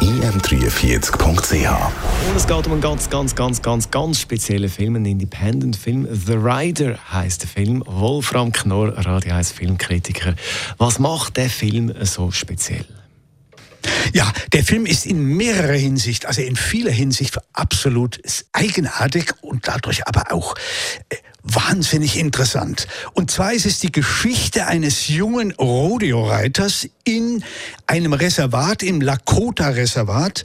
im43.ch. Und es geht um einen ganz, ganz, ganz, ganz, ganz speziellen Film, einen Independent-Film. The Rider heißt der Film. Wolfram Knorr, Radio 1 Filmkritiker. Was macht der Film so speziell? Ja, der Film ist in mehrerer Hinsicht, also in vieler Hinsicht absolut eigenartig und dadurch aber auch äh, wahnsinnig interessant. Und zwar ist es die Geschichte eines jungen Rodeo-Reiters in einem Reservat, im Lakota-Reservat.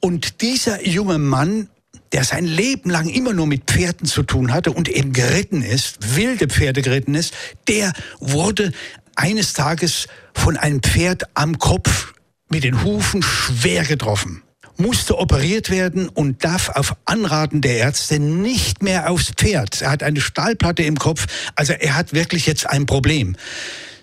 Und dieser junge Mann der sein Leben lang immer nur mit Pferden zu tun hatte und eben geritten ist, wilde Pferde geritten ist, der wurde eines Tages von einem Pferd am Kopf mit den Hufen schwer getroffen musste operiert werden und darf auf Anraten der Ärzte nicht mehr aufs Pferd. Er hat eine Stahlplatte im Kopf, also er hat wirklich jetzt ein Problem.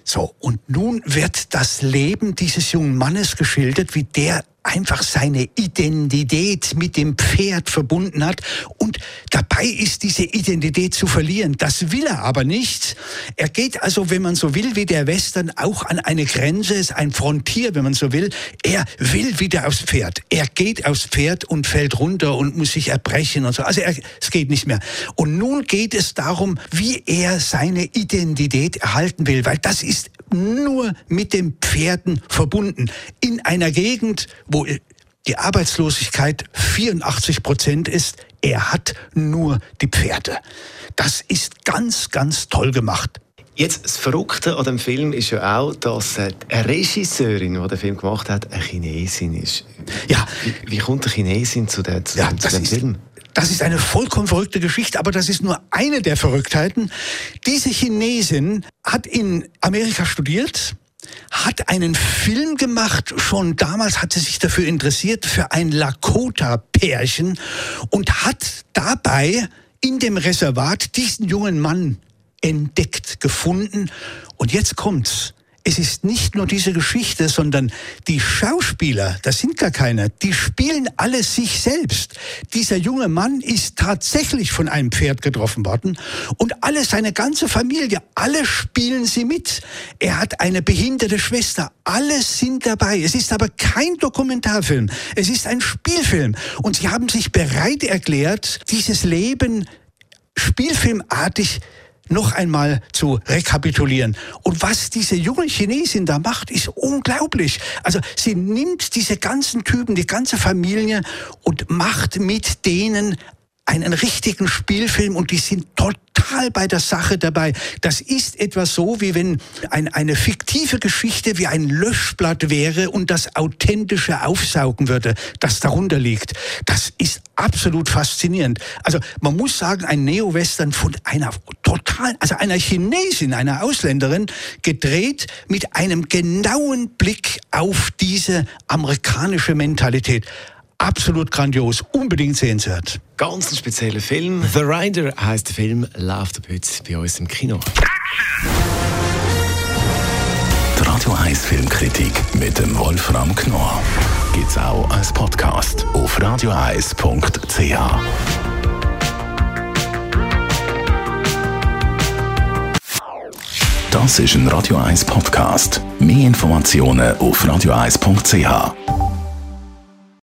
So, und nun wird das Leben dieses jungen Mannes geschildert, wie der einfach seine Identität mit dem Pferd verbunden hat und dabei ist diese Identität zu verlieren. Das will er aber nicht. Er geht also, wenn man so will, wie der Western auch an eine Grenze, ist ein Frontier, wenn man so will. Er will wieder aufs Pferd. Er geht aufs Pferd und fällt runter und muss sich erbrechen und so. Also er, es geht nicht mehr. Und nun geht es darum, wie er seine Identität erhalten will, weil das ist nur mit den Pferden verbunden. In einer Gegend, wo die Arbeitslosigkeit 84 Prozent ist, er hat nur die Pferde. Das ist ganz, ganz toll gemacht. Jetzt, das Verrückte an dem Film ist ja auch, dass eine Regisseurin, die den Film gemacht hat, eine Chinesin ist. Ja. Wie, wie kommt eine Chinesin zu, der, zu, ja, dem, zu dem ist, Film? Das ist eine vollkommen verrückte Geschichte, aber das ist nur eine der Verrücktheiten. Diese Chinesin hat in Amerika studiert, hat einen Film gemacht, schon damals hat sie sich dafür interessiert, für ein Lakota-Pärchen und hat dabei in dem Reservat diesen jungen Mann entdeckt, gefunden. Und jetzt kommt's es ist nicht nur diese Geschichte, sondern die Schauspieler, das sind gar keine, die spielen alle sich selbst. Dieser junge Mann ist tatsächlich von einem Pferd getroffen worden und alle, seine ganze Familie, alle spielen sie mit. Er hat eine behinderte Schwester, alle sind dabei. Es ist aber kein Dokumentarfilm, es ist ein Spielfilm und sie haben sich bereit erklärt, dieses Leben spielfilmartig noch einmal zu rekapitulieren. Und was diese junge Chinesin da macht, ist unglaublich. Also sie nimmt diese ganzen Typen, die ganze Familie und macht mit denen einen richtigen Spielfilm und die sind total bei der Sache dabei. Das ist etwas so, wie wenn ein, eine fiktive Geschichte wie ein Löschblatt wäre und das Authentische aufsaugen würde, das darunter liegt. Das ist absolut faszinierend. Also man muss sagen, ein Neo-Western von einer total, also einer Chinesin, einer Ausländerin, gedreht mit einem genauen Blick auf diese amerikanische Mentalität absolut grandios, unbedingt sehenswert. Ganz ein spezieller Film. The Rider heißt der Film, läuft ab heute bei uns im Kino. Die Radio 1 Filmkritik mit dem Wolfram Knorr gibt es auch als Podcast auf radioeis.ch. Das ist ein Radio 1 Podcast. Mehr Informationen auf radioeis.ch.